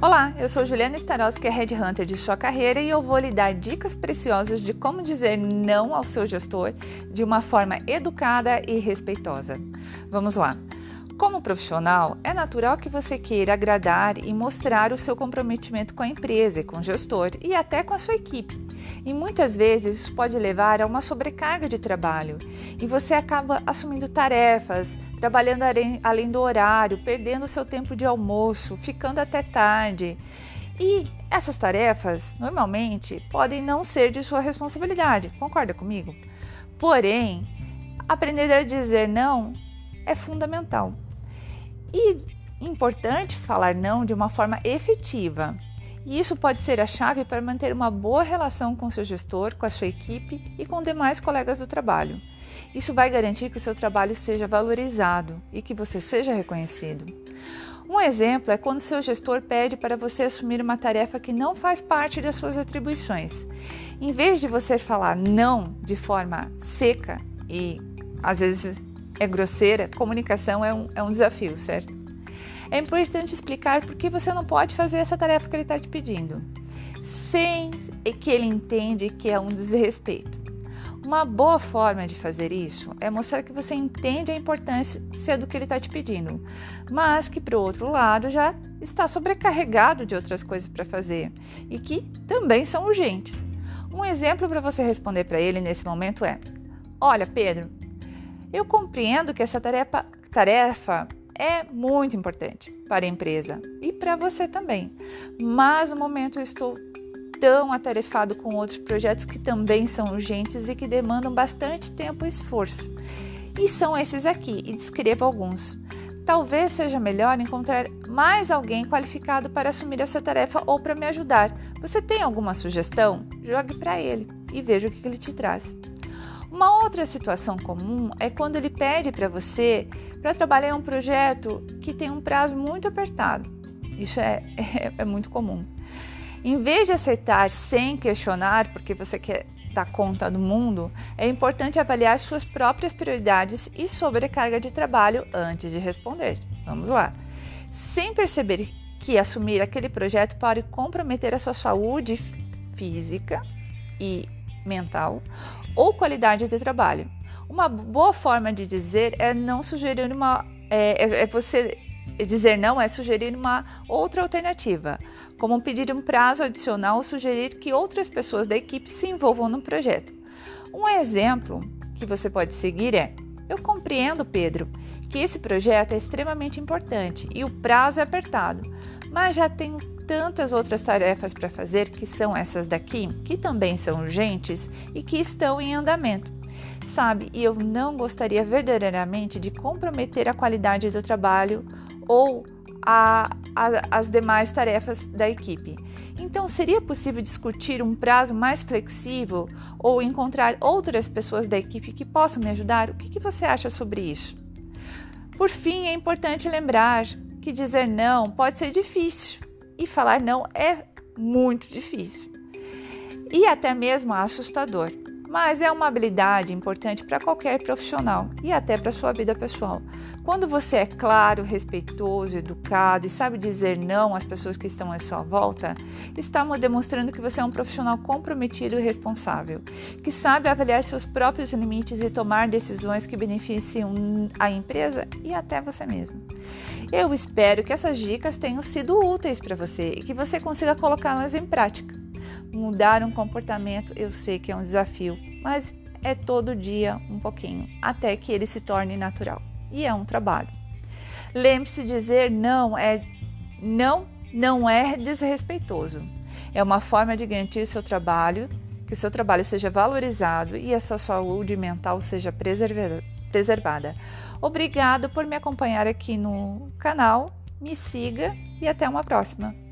Olá, eu sou Juliana Starowski, Red Hunter de sua carreira e eu vou lhe dar dicas preciosas de como dizer não ao seu gestor de uma forma educada e respeitosa. Vamos lá. Como profissional, é natural que você queira agradar e mostrar o seu comprometimento com a empresa, com o gestor e até com a sua equipe. E muitas vezes isso pode levar a uma sobrecarga de trabalho e você acaba assumindo tarefas, trabalhando além do horário, perdendo o seu tempo de almoço, ficando até tarde. E essas tarefas, normalmente, podem não ser de sua responsabilidade, concorda comigo? Porém, aprender a dizer não é fundamental. E importante falar não de uma forma efetiva. E isso pode ser a chave para manter uma boa relação com seu gestor, com a sua equipe e com demais colegas do trabalho. Isso vai garantir que o seu trabalho seja valorizado e que você seja reconhecido. Um exemplo é quando seu gestor pede para você assumir uma tarefa que não faz parte das suas atribuições. Em vez de você falar não de forma seca e às vezes é grosseira, comunicação é um, é um desafio, certo? É importante explicar por que você não pode fazer essa tarefa que ele está te pedindo, sem que ele entende que é um desrespeito. Uma boa forma de fazer isso é mostrar que você entende a importância do que ele está te pedindo, mas que, por outro lado, já está sobrecarregado de outras coisas para fazer e que também são urgentes. Um exemplo para você responder para ele nesse momento é: Olha, Pedro, eu compreendo que essa tarefa, tarefa é muito importante para a empresa e para você também, mas no momento eu estou tão atarefado com outros projetos que também são urgentes e que demandam bastante tempo e esforço. E são esses aqui, e descreva alguns. Talvez seja melhor encontrar mais alguém qualificado para assumir essa tarefa ou para me ajudar. Você tem alguma sugestão? Jogue para ele e veja o que ele te traz. Uma outra situação comum é quando ele pede para você para trabalhar um projeto que tem um prazo muito apertado. Isso é, é, é muito comum. Em vez de aceitar sem questionar, porque você quer dar conta do mundo, é importante avaliar suas próprias prioridades e sobrecarga de trabalho antes de responder. Vamos lá. Sem perceber que assumir aquele projeto pode comprometer a sua saúde física e mental ou qualidade de trabalho. Uma boa forma de dizer é não sugerir uma. É, é, é você dizer não é sugerir uma outra alternativa, como pedir um prazo adicional ou sugerir que outras pessoas da equipe se envolvam no projeto. Um exemplo que você pode seguir é: Eu compreendo, Pedro, que esse projeto é extremamente importante e o prazo é apertado, mas já tenho tantas outras tarefas para fazer que são essas daqui, que também são urgentes e que estão em andamento. Sabe, e eu não gostaria verdadeiramente de comprometer a qualidade do trabalho ou a, a, as demais tarefas da equipe. Então, seria possível discutir um prazo mais flexível ou encontrar outras pessoas da equipe que possam me ajudar? O que, que você acha sobre isso? Por fim, é importante lembrar que dizer não pode ser difícil, e falar não é muito difícil e até mesmo assustador. Mas é uma habilidade importante para qualquer profissional e até para sua vida pessoal. Quando você é claro, respeitoso, educado e sabe dizer não às pessoas que estão à sua volta, está demonstrando que você é um profissional comprometido e responsável, que sabe avaliar seus próprios limites e tomar decisões que beneficiam a empresa e até você mesmo. Eu espero que essas dicas tenham sido úteis para você e que você consiga colocá-las em prática. Mudar um comportamento eu sei que é um desafio, mas é todo dia um pouquinho, até que ele se torne natural. E é um trabalho. Lembre-se de dizer não é não não é desrespeitoso. É uma forma de garantir seu trabalho, que o seu trabalho seja valorizado e a sua saúde mental seja preservada. Obrigado por me acompanhar aqui no canal. Me siga e até uma próxima.